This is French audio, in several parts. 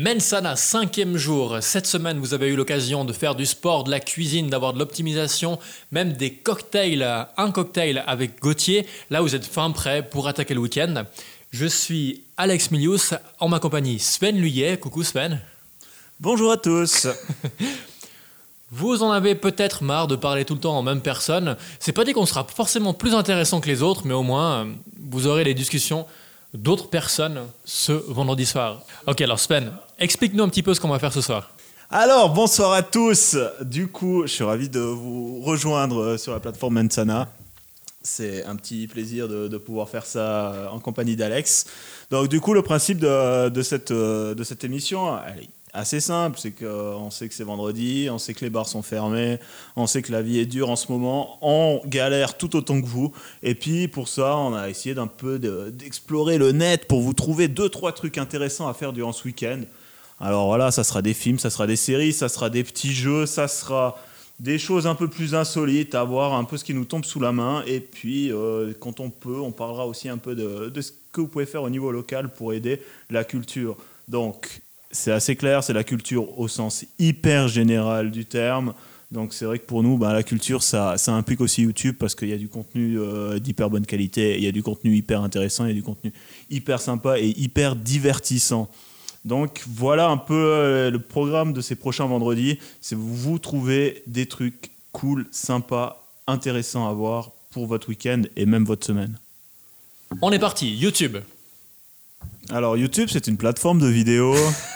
Mensana, cinquième jour. Cette semaine, vous avez eu l'occasion de faire du sport, de la cuisine, d'avoir de l'optimisation, même des cocktails, un cocktail avec Gauthier. Là, vous êtes fin prêt pour attaquer le week-end. Je suis Alex Milius, en ma compagnie Sven Luyet. Coucou Sven. Bonjour à tous. Vous en avez peut-être marre de parler tout le temps en même personne. C'est pas dit qu'on sera forcément plus intéressant que les autres, mais au moins, euh, vous aurez les discussions d'autres personnes ce vendredi soir. Ok, alors Sven, explique-nous un petit peu ce qu'on va faire ce soir. Alors, bonsoir à tous. Du coup, je suis ravi de vous rejoindre euh, sur la plateforme Mensana. C'est un petit plaisir de, pouvoir faire ça euh, en compagnie d'Alex. Donc, du coup, le principe de, cette, euh, de cette émission, est assez simple. C'est qu'on sait que c'est vendredi, on sait que les bars sont fermés, on sait que la vie est dure en ce moment, on galère tout autant que vous. Et puis, pour ça, on a essayé d'un peu d'explorer le net pour vous trouver deux, trois trucs intéressants à faire durant ce week-end. Alors voilà, ça sera des films, ça sera des séries, ça sera des petits jeux, ça sera des choses un peu plus insolites, à voir un peu ce qui nous tombe sous la main. Et puis, euh, quand on peut, on parlera aussi un peu de, ce que vous pouvez faire au niveau local pour aider la culture. Donc, c'est assez clair, c'est la culture au sens hyper général du terme. Donc c'est vrai que pour nous, bah, la culture, ça, ça implique aussi YouTube parce qu'il y a du contenu euh, d'hyper bonne qualité, il y a du contenu hyper intéressant, il y a du contenu hyper sympa et hyper divertissant. Donc voilà un peu euh, le programme de ces prochains vendredis. C'est vous trouver des trucs cool, sympas, intéressants à voir pour votre week-end et même votre semaine. On est parti, YouTube. Alors YouTube, c'est une plateforme de vidéo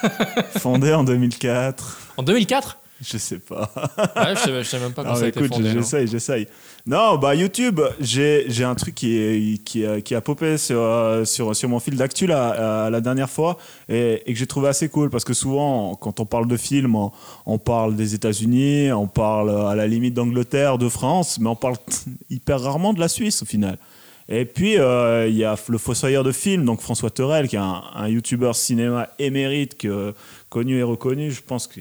fondée en 2004. En 2004 je sais pas. ouais, je, sais, même pas quand ça a été écoute, J'essaye, j'essaye. Non, bah YouTube, j'ai, un truc qui, est, qui, a, qui a popé sur, euh, sur, sur mon fil d'actu la, la dernière fois et, et que j'ai trouvé assez cool parce que souvent, quand on parle de films, on, on parle des États-Unis, on parle à la limite d'Angleterre, de France, mais on parle hyper rarement de la Suisse au final. Et puis, euh, il y a le fossoyeur de films, donc François Terrel, qui est un, un youtubeur cinéma émérite, que, connu et reconnu. Je pense que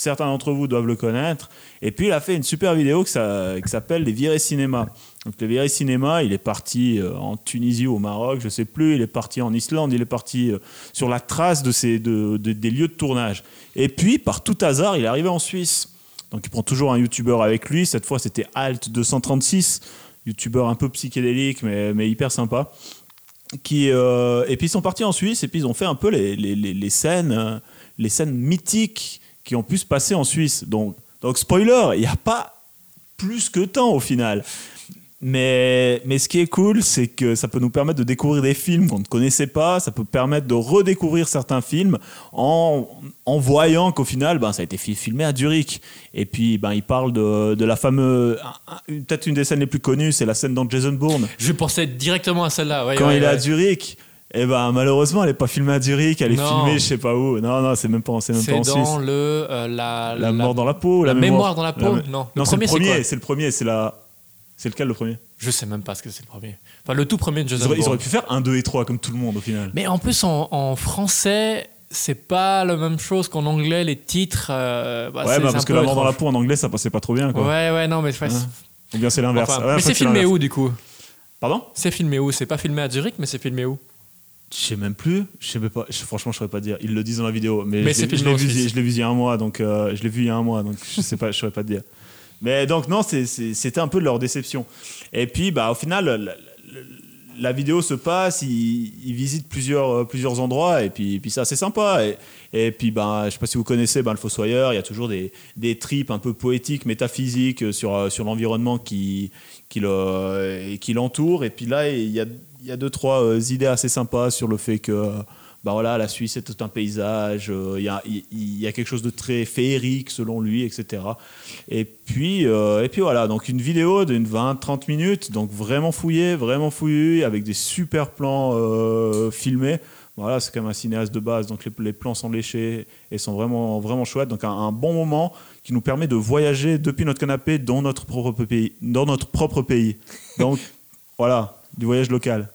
certains d'entre vous doivent le connaître. Et puis, il a fait une super vidéo qui s'appelle Les Virés Cinéma. Donc, Les Virés Cinéma, il est parti euh, en Tunisie au Maroc, je ne sais plus. Il est parti en Islande, il est parti euh, sur la trace de ces, des lieux de tournage. Et puis, par tout hasard, il est arrivé en Suisse. Donc, il prend toujours un youtubeur avec lui. Cette fois, c'était Alt 236 youtubeur un peu psychédélique, mais, hyper sympa. Qui, euh, et puis ils sont partis en Suisse et puis ils ont fait un peu les, les, les, scènes, les scènes mythiques qui ont pu se passer en Suisse. Donc, donc spoiler, il n'y a pas plus que temps au final. Mais, mais ce qui est cool, c'est que ça peut nous permettre de découvrir des films qu'on ne connaissait pas, ça peut permettre de redécouvrir certains films en, en voyant qu'au final, ben, ça a été filmé à Zurich. Et puis, ben, il parle de, de la fameuse. Peut-être une des scènes les plus connues, c'est la scène dans Jason Bourne. Je pensais directement à celle-là. Quand il est à Zurich. Et eh ben malheureusement, elle n'est pas filmée à Zurich, elle est filmée je sais pas où. Non, non, c'est même pas, c'est même pas en Suisse. C'est dans le euh, la, la, mort dans la peau, la, mémoire, dans la peau? non, non c'est le premier, c'est le premier, c'est la c'est lequel le premier? Je sais même pas ce que c'est le premier. Enfin, le tout premier de Jason ils auraient, ils auraient pu faire un, 2 et 3 comme tout le monde au final. Mais en plus, en, français, c'est pas la même chose qu'en anglais, les titres. Euh, bah, ouais, bah, parce que la mort dans la peau en anglais, ça passait pas trop bien. Quoi. Ouais, ouais, non, mais. Ouais. Ou bien c'est l'inverse. mais c'est filmé où du coup? Pardon? C'est filmé où? C'est pas filmé à Zurich, mais c'est filmé où? Je sais même plus. Je sais pas. franchement, je saurais pas dire. Ils le disent dans la vidéo, mais, je l'ai vu, vu, il y a un mois, donc euh, je l'ai vu il y a un mois, donc je sais pas. Je saurais pas te dire. Mais donc, non, c'était un peu leur déception. Et puis, bah, au final, la, vidéo se passe, ils, visitent plusieurs, euh, plusieurs endroits, et puis, puis ça, c'est sympa. Et, et, puis, bah, je sais pas si vous connaissez bah, le Fossoyeur, il y a toujours des, des tripes un peu poétiques, métaphysiques sur, euh, sur l'environnement qui, qui l'entoure. Et puis là, il y a, y a deux, trois euh, idées assez sympas sur le fait que bah voilà, la Suisse est tout un paysage, euh, il y, a, quelque chose de très féerique selon lui, etc. Et puis, euh, et puis voilà, donc une vidéo d'une 20-30 minutes, donc vraiment fouillée, vraiment fouillée, avec des super plans euh, filmés. Voilà, c'est comme un cinéaste de base, donc les, plans sont léchés et sont vraiment, vraiment chouettes. Donc un, un, bon moment qui nous permet de voyager depuis notre canapé dans notre propre pays. Dans notre propre pays. Donc voilà, du voyage local.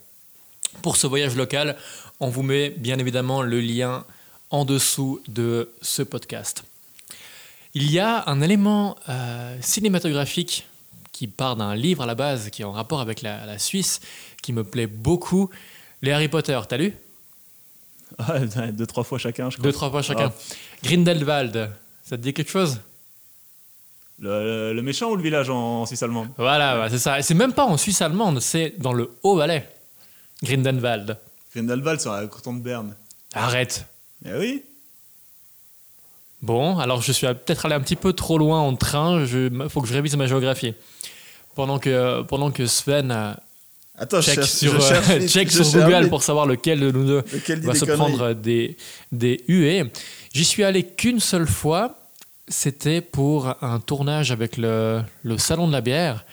Pour ce voyage local, on vous met bien évidemment le lien en dessous de ce podcast. Il y a un élément euh, cinématographique qui part d'un livre à la base, qui est en rapport avec la, Suisse, qui me plaît beaucoup. Les Harry Potter, t'as lu? Deux, trois fois chacun, je crois. Deux, trois fois chacun. Grindelwald, ça te dit quelque chose? Le, méchant ou le village en, en Suisse allemande Voilà, ouais, c'est ça. Et c'est même pas en Suisse allemande, c'est dans le Haut-Valais. Grindelwald. Grindelwald sur la canton de Berne. Arrête. Eh oui. Bon, alors je suis peut-être allé un petit peu trop loin en train. Il faut que je révise ma géographie. Pendant que, pendant que Sven euh, je check cherche, sur, je euh, cherche vite, check je sur cherche Google pour savoir lequel de nous deux Lequel va se conneries. prendre des, des huées. J'y suis allé qu'une seule fois. C'était pour un tournage avec le, le Salon de la bière.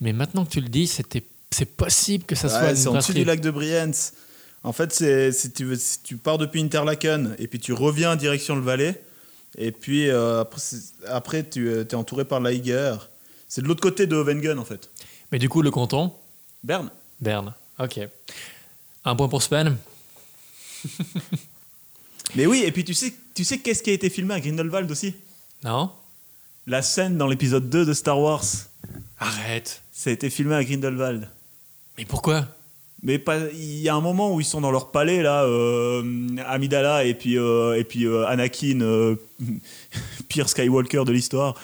Mais maintenant que tu le dis, c'était, c'est possible que ça soit Ouais, une c'est en dessous du lac de Brienz. En fait, c'est si tu, si tu pars depuis Interlaken et puis tu reviens en direction le Valais, et puis euh, après, tu es entouré par l'Aiger. C'est de l'autre côté de Wengen en fait. Mais du coup, le canton, Berne. Berne. Ok. Un point pour Sven. Mais oui, et puis tu sais, tu sais qu'est-ce qui a été filmé à Grindelwald aussi? Non? La scène dans l'épisode 2 de Star Wars, Arrête. ça a été filmé à Grindelwald. Mais pourquoi? Mais il y a un moment où ils sont dans leur palais là, euh, Amidala et puis euh, et puis euh, Anakin, pire Skywalker de l'histoire.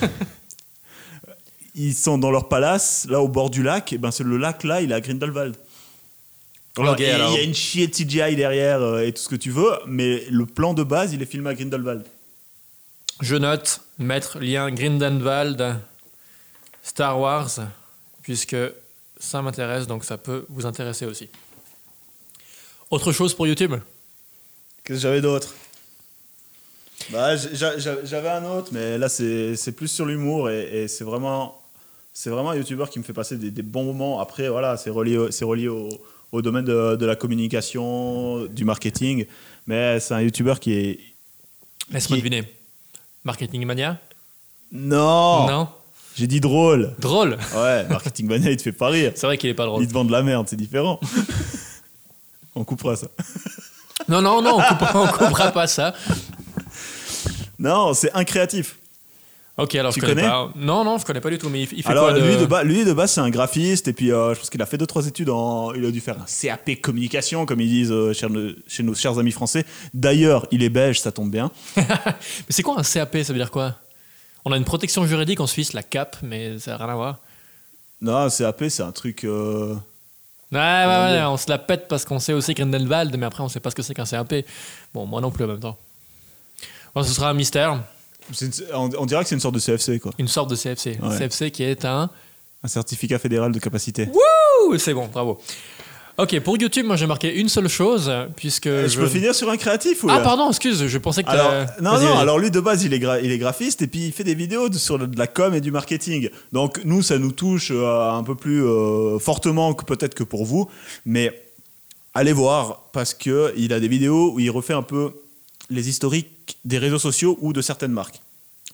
ils sont dans leur palace là au bord du lac. Et ben c'est le lac là, il est à Grindelwald. Alors, Ok, et alors. Il y a une chier de CGI derrière et tout ce que tu veux, mais le plan de base il est filmé à Grindelwald. Je note mettre lien Grindelwald, Star Wars, puisque ça m'intéresse, donc ça peut vous intéresser aussi. Autre chose pour YouTube? Qu'est-ce que j'avais d'autre? Bah, j'a- j'a- J'avais un autre, mais là c'est plus sur l'humour et, et c'est vraiment, c'est vraiment un youtubeur qui me fait passer des, des bons moments. Après, voilà, c'est relié, relié au, au domaine de, de la communication, du marketing, mais c'est un youtubeur qui est. Laisse-moi deviner. Marketing Mania Non, Non J'ai dit drôle Drôle Ouais, Marketing Mania, il te fait pas rire. C'est vrai qu'il est pas drôle. Il te vend de la merde, c'est différent. On coupera ça. Non, non, non, on coupera, on coupera pas ça. Non, c'est incréatif. Ok, alors Tu je connais, connais pas. Non, non, je connais pas du tout, mais il, fait Alors quoi de... lui, de base, lui de base c'est un graphiste et puis euh, je pense qu'il a fait deux trois études en il a dû faire un CAP communication comme ils disent euh, chez, nos, chez nos chers amis français. D'ailleurs, il est belge, ça tombe bien. Mais c'est quoi un CAP Ça veut dire quoi? On a une protection juridique en Suisse, la CAP, mais ça n'a rien à voir. Non, CAP c'est un truc euh, Ouais, ouais, ouais, on se la pète parce qu'on sait aussi Grindelwald, mais après on sait pas ce que c'est qu'un CAP. Bon, moi non plus en même temps. Bon, ce sera un mystère, une- on, on dirait que c'est une sorte de CFC quoi. une sorte de CFC. Ouais. CFC qui est un. Un certificat fédéral de capacité. Ouh, c'est bon, bravo. Ok, pour YouTube, moi j'ai marqué une seule chose, puisque. Euh, je peux finir sur un créatif ou Ah, pardon, excuse, je pensais que alors, non, non, vas-y. alors lui de base il est, gra- il est graphiste et puis il fait des vidéos de- sur de la com et du marketing. Donc nous ça nous touche euh, un peu plus euh, fortement que peut-être que pour vous. Mais allez voir parce que il a des vidéos où il refait un peu les historiques des réseaux sociaux ou de certaines marques.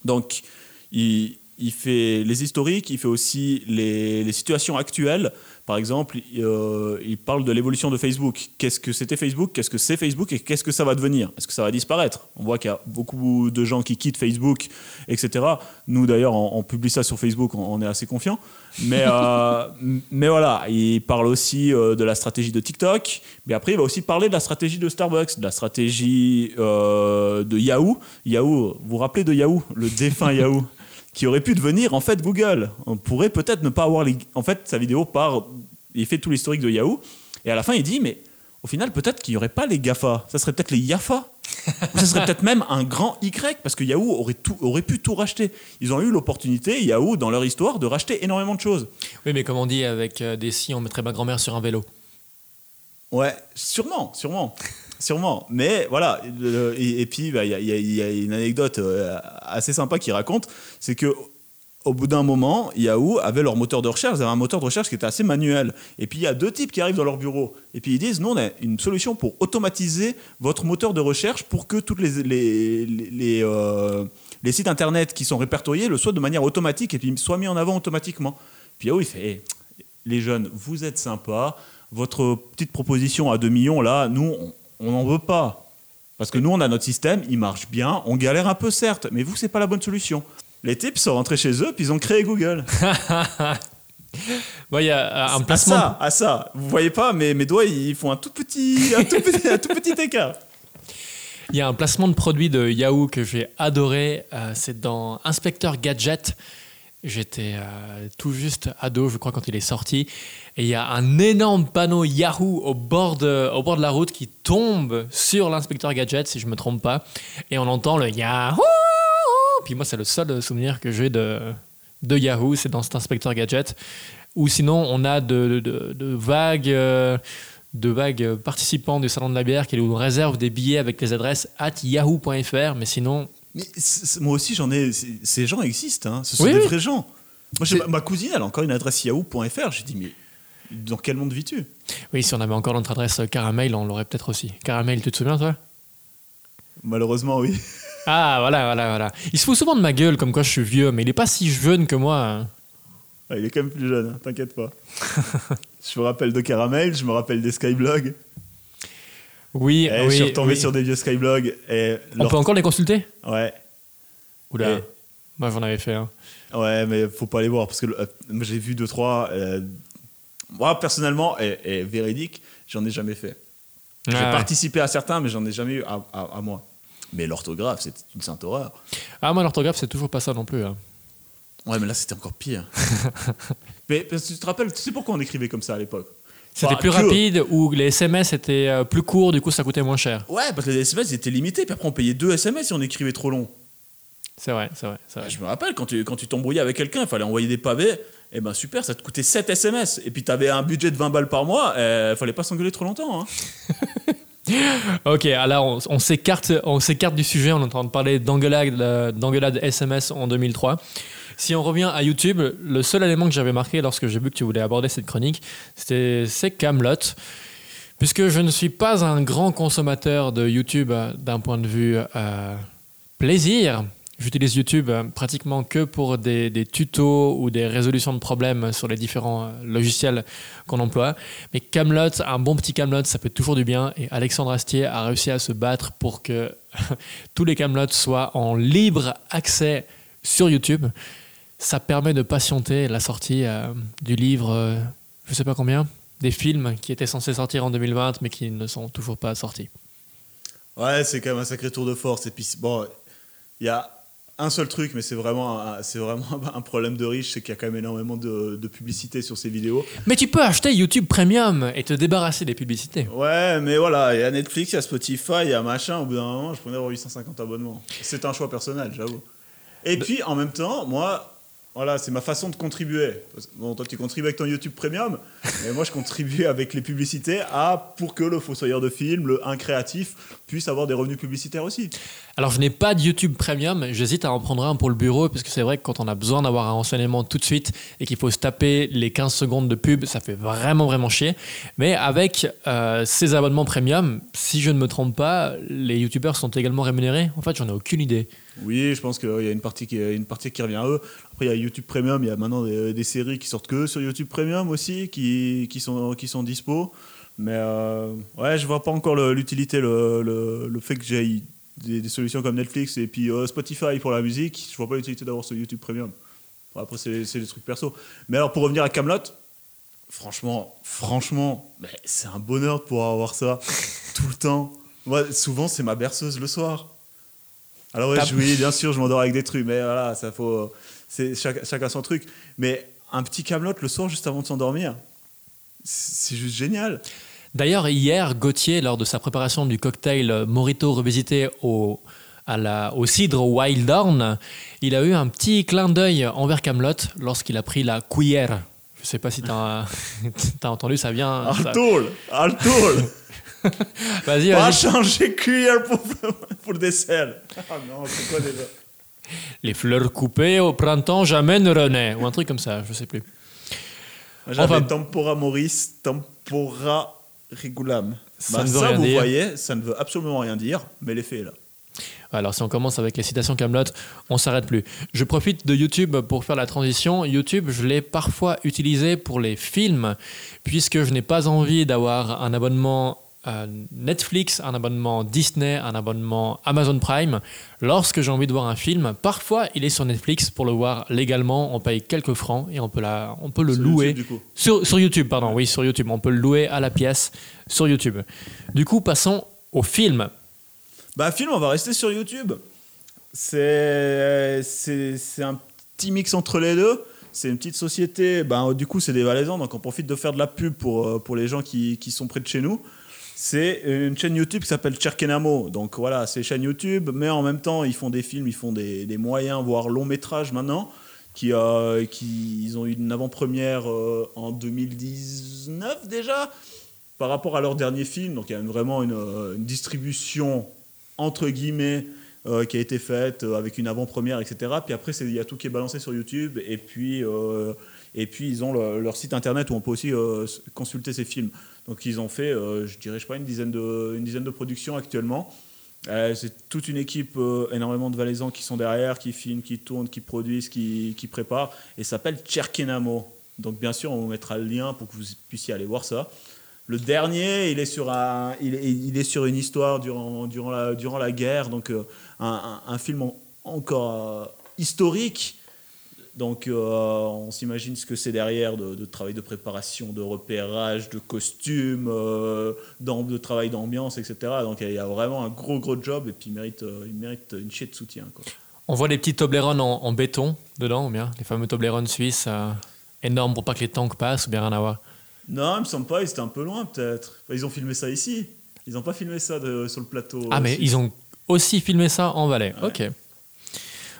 Donc il, fait les historiques, il fait aussi les situations actuelles. Par exemple, euh, il parle de l'évolution de Facebook. Qu'est-ce que c'était Facebook? Qu'est-ce que c'est Facebook Et qu'est-ce que ça va devenir? Est-ce que ça va disparaître? On voit qu'il y a beaucoup de gens qui quittent Facebook, etc. Nous, d'ailleurs, on, publie ça sur Facebook, on, est assez confiants. Mais, euh, mais voilà, il parle aussi euh, de la stratégie de TikTok. Mais après, il va aussi parler de la stratégie de Starbucks, de la stratégie de Yahoo. Yahoo, vous vous rappelez de Yahoo Le défunt Yahoo? qui aurait pu devenir en fait Google. On pourrait peut-être ne pas avoir les. En fait, sa vidéo part. Il fait tout l'historique de Yahoo. Et à la fin, il dit Mais au final, peut-être qu'il n'y aurait pas les GAFA. Ça serait peut-être les YAFA. Ou ça serait peut-être même un grand Y, parce que Yahoo aurait, tout, aurait pu tout racheter. Ils ont eu l'opportunité, Yahoo, dans leur histoire, de racheter énormément de choses. Oui, mais comme on dit avec euh, des si, on mettrait ma grand-mère sur un vélo. Ouais, sûrement, sûrement. Sûrement. Mais voilà. et, puis, bah, il y, a- une anecdote euh, assez sympa qui raconte c'est que. Au bout d'un moment, Yahoo avait leur moteur de recherche. Ils avaient un moteur de recherche qui était assez manuel. Et puis il y a deux types qui arrivent dans leur bureau. Et puis ils disent Nous, on a une solution pour automatiser votre moteur de recherche pour que tous les, euh, sites internet qui sont répertoriés le soient de manière automatique et puis soient mis en avant automatiquement. Puis Yahoo, il fait Eh, Les jeunes, vous êtes sympas. Votre petite proposition à 2 millions, là, nous, on n'en veut pas. Parce que nous, on a notre système, il marche bien, on galère un peu, certes, mais vous, c'est pas la bonne solution. Les types sont rentrés chez eux, puis ils ont créé Google. Bon, il y a un À placement. ça, à ça. Vous voyez pas, mais mes doigts, ils font un tout petit, un tout petit, un tout petit écart. Il y a un placement de produit de Yahoo que j'ai adoré. euh, c'est dans Inspecteur Gadget. J'étais euh, tout juste ado, je crois, quand il est sorti. Et il y a un énorme panneau Yahoo au bord de, au bord de la route qui tombe sur l'inspecteur Gadget, si je me trompe pas. Et on entend le Yahoo Puis moi, c'est le seul souvenir que j'ai de, de Yahoo, c'est dans cet inspecteur Gadget. Ou sinon, on a de, de- de vagues. euh, de vagues participants du salon de la bière qui nous réservent des billets avec les adresses at yahoo.fr, mais sinon, Mais moi aussi, j'en ai. Ces gens existent. hein. Ce sont Oui, des oui. vrais gens. Moi, ma cousine, elle a encore une adresse yahoo.fr. J'ai dit, mais dans quel monde vis-tu? Oui, si on avait encore notre adresse caramel, on l'aurait peut-être aussi. Caramel, tu te souviens, toi? Malheureusement, oui. Ah, voilà, voilà, voilà. Il se fout souvent de ma gueule comme quoi je suis vieux, mais il est pas si jeune que moi. hein. Ah, il est quand même plus jeune, hein, t'inquiète pas. je me rappelle de Caramel, je me rappelle des Skyblogs. Oui, Et oui. je suis retombé oui. sur des vieux Skyblogs. Et On leur- peut encore les consulter? Ouais. Oula. Et- Moi, j'en avais fait un. Ouais, mais faut pas les voir parce que euh, j'ai vu deux trois. euh, moi personnellement et, et véridique, j'en ai jamais fait. J'ai Ah, ouais. participé à certains, mais j'en ai jamais eu à, à- à moi. Mais l'orthographe, c'est une sainte horreur. Ah, moi, l'orthographe, c'est toujours pas ça non plus. hein. Ouais, mais là c'était encore pire. mais parce que tu te rappelles, tu sais pourquoi on écrivait comme ça à l'époque? C'était Bah, plus que- rapide ou les SMS étaient euh, plus courts, du coup, ça coûtait moins cher. Ouais, parce que les SMS étaient limités, puis après on payait deux SMS si on écrivait trop long. C'est vrai, c'est vrai. Je me rappelle, quand tu quand tu t'embrouillais avec quelqu'un, il fallait envoyer des pavés. Et ben super, ça te coûtait 7 SMS. Et puis tu avais un budget de 20 balles par mois, il fallait pas s'engueuler trop longtemps. hein. Ok, alors on, on s'écarte, on s'écarte du sujet. On est en train de parler d'engueulade, euh, d'engueulade SMS en 2003. Si on revient à YouTube, le seul élément que j'avais marqué lorsque j'ai vu que tu voulais aborder cette chronique, c'était c'est Camelot. Puisque je ne suis pas un grand consommateur de YouTube euh, d'un point de vue euh, plaisir, j'utilise YouTube euh, pratiquement que pour des, tutos ou des résolutions de problèmes sur les différents logiciels qu'on emploie. Mais Camelot, un bon petit Camelot, ça fait toujours du bien. Et Alexandre Astier a réussi à se battre pour que tous les Camelots soient en libre accès sur YouTube. Ça permet de patienter la sortie euh, du livre, euh, je sais pas combien, des films qui étaient censés sortir en 2020 mais qui ne sont toujours pas sortis. Ouais, c'est quand même un sacré tour de force. Et puis, bon, il y a un seul truc, mais c'est vraiment, c'est vraiment un problème de riche, c'est qu'il y a quand même énormément de, de publicité sur ces vidéos. Mais tu peux acheter YouTube Premium et te débarrasser des publicités. Ouais, mais voilà, il y a Netflix, il y a Spotify, il y a machin. Au bout d'un moment, je prenais avoir 850 abonnements. C'est un choix personnel, j'avoue. Et puis, en même temps, moi, voilà, c'est ma façon de contribuer. Bon, toi, tu contribues avec ton YouTube Premium, mais moi, je contribue avec les publicités à, pour que le fossoyeur de film, le un créatif, puisse avoir des revenus publicitaires aussi. Alors, je n'ai pas de YouTube Premium. J'hésite à en prendre un pour le bureau parce que c'est vrai que quand on a besoin d'avoir un renseignement tout de suite et qu'il faut se taper les 15 secondes de pub, ça fait vraiment, vraiment chier. Mais avec euh, ces abonnements Premium, si je ne me trompe pas, les YouTubeurs sont également rémunérés. En fait, j'en ai aucune idée. Oui, je pense qu'il y a une partie, qui, revient à eux. Après, il y a YouTube Premium, il y a maintenant des, séries qui sortent que sur YouTube Premium aussi, qui, sont, qui sont dispo. Mais euh, ouais, je vois pas encore l'utilité, le, le, fait que j'ai des, des solutions comme Netflix et puis euh, Spotify pour la musique. Je vois pas l'utilité d'avoir ce YouTube Premium. Après, c'est c'est des trucs perso. Mais alors, pour revenir à Camelot, franchement, franchement, c'est un bonheur de pouvoir avoir ça tout le temps. Moi, souvent, c'est ma berceuse le soir. Alors ouais, je- oui, bien sûr, je m'endors avec des trucs, mais voilà, ça faut, c'est chaque- chacun son truc. Mais un petit Camelot le soir juste avant de s'endormir, c'est juste génial. D'ailleurs, hier, Gauthier, lors de sa préparation du cocktail Morito revisité au, à la- au cidre Wild Horn, il a eu un petit clin d'œil envers Camelot lorsqu'il a pris la cuillère. Je sais pas si tu as, entendu, ça vient. ça- Altoul, Altoul, Vas-y, pas vas-y. changer cuillère pour, pour dessert. Ah non, c'est quoi déjà Les fleurs coupées au printemps jamais ne renaissent. Ou un truc comme ça, je sais plus. J'avais Enfin- tempora moris, tempora regulam. Ça Bah, ne veut ça, rien vous dire. voyez, ça ne veut absolument rien dire, mais l'effet est là. Alors si on commence avec les citations Camelot, on s'arrête plus. Je profite de YouTube pour faire la transition. YouTube, je l'ai parfois utilisé pour les films, puisque je n'ai pas envie d'avoir un abonnement euh, Netflix, un abonnement Disney, un abonnement Amazon Prime. Lorsque j'ai envie de voir un film, parfois il est sur Netflix pour le voir légalement. On paye quelques francs et on peut, la, on peut le Sur louer. YouTube, du coup. Sur, sur YouTube, pardon, oui, sur YouTube. On peut le louer à la pièce sur YouTube. Du coup, passons au film. Bah, film, on va rester sur YouTube. C'est un petit mix entre les deux. C'est une petite société. Bah, du coup, c'est des Valaisans, donc on profite de faire de la pub pour, euh, pour les gens qui, qui sont près de chez nous. C'est une chaîne YouTube qui s'appelle Cherkenamo. Donc voilà, c'est chaîne YouTube, mais en même temps, ils font des films, ils font des, des moyens, voire longs métrages maintenant. Qui, euh, qui, ils ont eu une avant-première euh, en 2019 déjà, par rapport à leur dernier film. Donc il y a vraiment une, euh, distribution entre guillemets euh, qui a été faite euh, avec une avant-première, etc. Puis après, il y a tout qui est balancé sur YouTube. Et puis, euh, et puis ils ont le- leur site internet où on peut aussi euh, consulter ces films. Donc ils ont fait, euh, je dirais, je sais pas, une dizaine de, productions actuellement. Euh, c'est toute une équipe, énormément de Valaisans qui sont derrière, qui filment, qui tournent, qui produisent, qui, qui préparent. Et ça s'appelle Cherkenamo. Donc bien sûr, on vous mettra le lien pour que vous puissiez aller voir ça. Le dernier, il est sur, un, il est, sur une histoire durant, durant, la, durant la guerre, donc un, film en- encore historique. Donc euh, on s'imagine ce que c'est derrière de, de travail de préparation, de repérage, de costumes, euh, de travail d'ambiance, etc. Donc il y a vraiment un gros gros job et puis il mérite, euh, il mérite une chier de soutien. Quoi. On voit des petits Toblerone en, en béton dedans, ou bien les fameux Toblerone suisses énormes pour pas que les tanks passent, ou bien rien à voir. Non, il me semble pas, ils étaient un peu loin peut-être. Enfin, ils ont filmé ça ici. Ils n'ont pas filmé ça de- sur le plateau. Ah, mais suisse. ils ont aussi filmé ça en Valais. Ouais. Ok.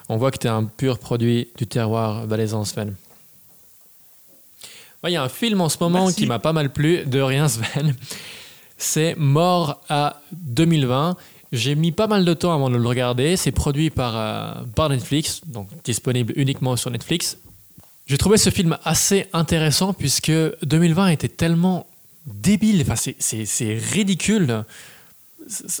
On voit que tu es un pur produit du terroir valaisan, Sven. Ouais, Il y a un film en ce moment Merci. qui m'a pas mal plu, de rien, Sven. C'est Mort à 2020. J'ai mis pas mal de temps avant de le regarder. C'est produit par, euh, par Netflix, donc disponible uniquement sur Netflix. J'ai trouvé ce film assez intéressant puisque 2020 était tellement débile, enfin, c'est ridicule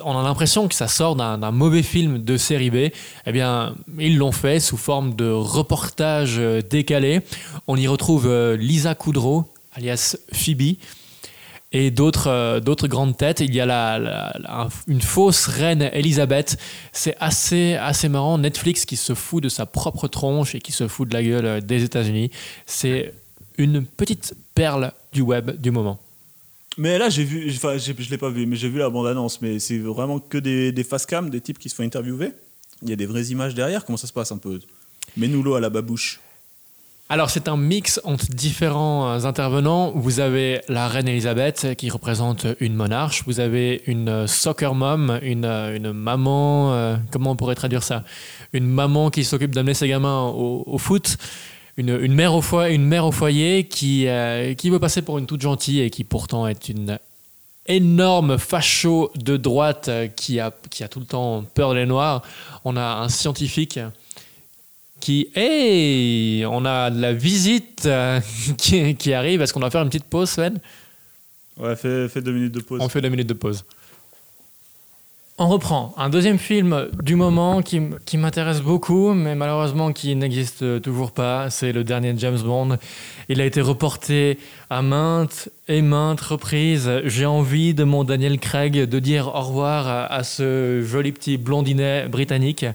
on a l'impression que ça sort d'un mauvais film de série B. Eh bien, ils l'ont fait sous forme de reportage euh, décalé. On y retrouve euh, Lisa Kudrow, alias Phoebe, et d'autres euh, d'autres grandes têtes. Il y a la, une fausse reine Elisabeth. C'est assez, assez marrant. Netflix qui se fout de sa propre tronche et qui se fout de la gueule des États-Unis. C'est une petite perle du web du moment. Mais là, j'ai vu, enfin, je l'ai pas vu, mais j'ai vu la bande-annonce. Mais c'est vraiment que des, face cam, des types qui se font interviewer. Il y a des vraies images derrière. Comment ça se passe un peu? Mets-nous l'eau à la babouche. Alors c'est un mix entre différents euh, intervenants. Vous avez la reine Elisabeth qui représente une monarche. Vous avez une euh, soccer mom, une, euh, maman, comment on pourrait traduire ça? Une maman qui s'occupe d'amener ses gamins au foot. Une, une mère au foyer, une mère au foyer qui, euh, qui veut passer pour une toute gentille et qui pourtant est une énorme facho de droite euh, qui a, qui a tout le temps peur des noirs. On a un scientifique qui hey on a de la visite euh, qui, qui arrive est-ce qu'on doit faire une petite pause Sven? Ouais, fais, fais deux minutes de pause. on fait deux minutes de pause on reprend un deuxième film du moment qui, qui m'intéresse beaucoup mais malheureusement qui n'existe toujours pas c'est le dernier James Bond il a été reporté à maintes et maintes reprises j'ai envie de mon Daniel Craig de dire au revoir à, à ce joli petit blondinet britannique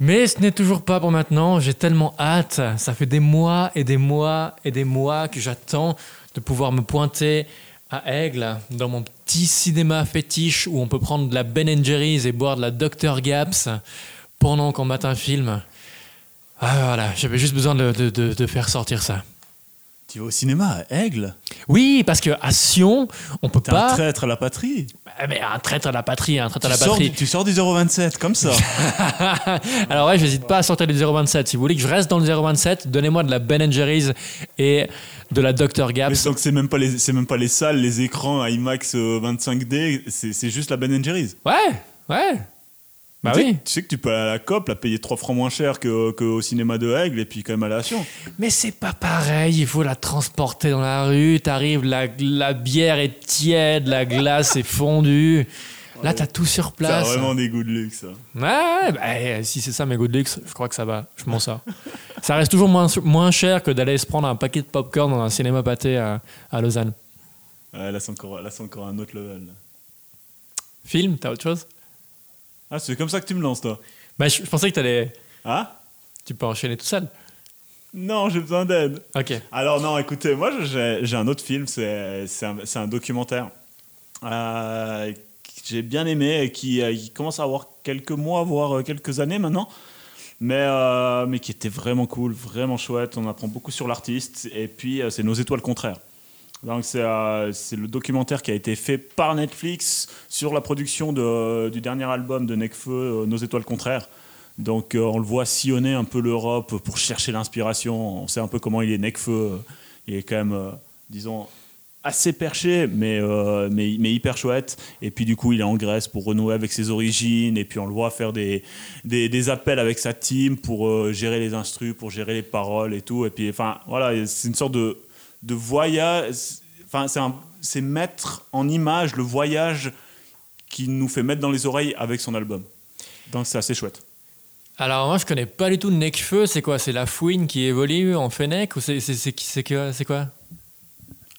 mais ce n'est toujours pas pour maintenant. J'ai tellement hâte. Ça fait des mois et des mois et des mois que j'attends de pouvoir me pointer à Aigle dans mon petit cinéma fétiche où on peut prendre de la Ben Jerry's et boire de la Dr Gaps pendant qu'on mate un film. Ah voilà, j'avais juste besoin de, faire sortir ça. Tu vas au cinéma à Aigle Oui, parce que à Sion, on peut T'es un pas. traître à la patrie. Mais un traître à la patrie, un traître à la sors, patrie. du, tu sors du 027, comme ça. Alors ouais, j'hésite pas à sortir du 027. Si vous voulez que je reste dans le 027, donnez-moi de la Ben Jerry's et de la Dr Mais Gaps. donc c'est même pas les, c'est même pas les salles, les écrans IMAX euh, 25D, c'est c'est juste la Ben Jerry's. Ouais, ouais. Bah tu sais, oui. Tu sais que tu peux aller à la COP, la payer 3 francs moins cher que, que au cinéma de Aigle et puis quand même à Sion. Mais c'est pas pareil, il faut la transporter dans la rue, t'arrives, la, la bière est tiède, la glace est fondue. Là, t'as tout sur place. vraiment des goûts de luxe. ça. Ouais, bah, eh, si c'est ça mes goûts de luxe, je crois que ça va, je m'en sors. ça reste toujours moins, moins cher que d'aller se prendre un paquet de popcorn dans un cinéma pâté à, à Lausanne. Ouais, là, c'est encore, là, c'est encore un autre level. Film, t'as autre chose? Ah, c'est comme ça que tu me lances, toi. bah, je, je pensais que t'allais. Ah Tu peux enchaîner tout seul. Non, j'ai besoin d'aide. Ok. Alors non, écoutez, moi j'ai j'ai un autre film, c'est c'est un, c'est un documentaire. Euh, j'ai bien aimé et qui, euh, qui commence à avoir quelques mois, voire euh, quelques années maintenant. Mais, euh, mais qui était vraiment cool, vraiment chouette. On apprend beaucoup sur l'artiste. Et puis, euh, c'est Nos étoiles contraires. Donc, c'est euh, le documentaire qui a été fait par Netflix sur la production de- du dernier album de Necfeu, euh, Nos étoiles contraires. Donc, euh, on le voit sillonner un peu l'Europe pour chercher l'inspiration. On sait un peu comment il est Necfeu. Il est quand même, euh, disons, assez perché, mais, mais, mais hyper chouette. Et puis du coup, il est en Grèce pour renouer avec ses origines. Et puis on le voit faire des, des, appels avec sa team pour gérer les instrus, pour gérer les paroles et tout. Et puis, enfin, voilà, c'est une sorte de, de voyage. Enfin, c'est mettre en image le voyage qu'il nous fait mettre dans les oreilles avec son album. Donc c'est assez chouette. Alors moi je connais pas du tout Necfeu, c'est quoi? C'est la fouine qui évolue en Fennec ou c'est qui- quoi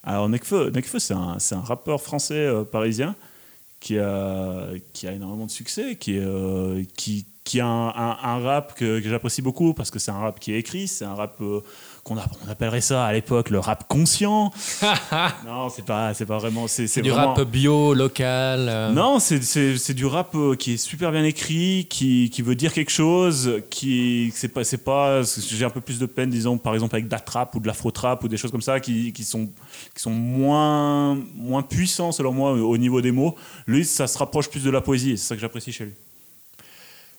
Alors Nekfeu, Nekfeu c'est un, un rappeur français euh, parisien qui a, qui a énormément de succès, qui, euh, qui, qui a un, un- un rap que, que j'apprécie beaucoup parce que c'est un rap qui est écrit, c'est un rap euh, qu'on on appellerait ça à l'époque le rap conscient. non, c'est pas, c'est pas vraiment. C'est, c'est Du vraiment- rap bio, local euh, Non, c'est, c'est, du rap euh, qui est super bien écrit, qui, qui veut dire quelque chose, qui c'est pas c'est pas j'ai un peu plus de peine disons par exemple avec de la trap ou de l'afro trap ou des choses comme ça qui, qui sont qui sont moins moins puissants selon moi au niveau des mots. Lui, ça se rapproche plus de la poésie, et c'est ça que j'apprécie chez lui.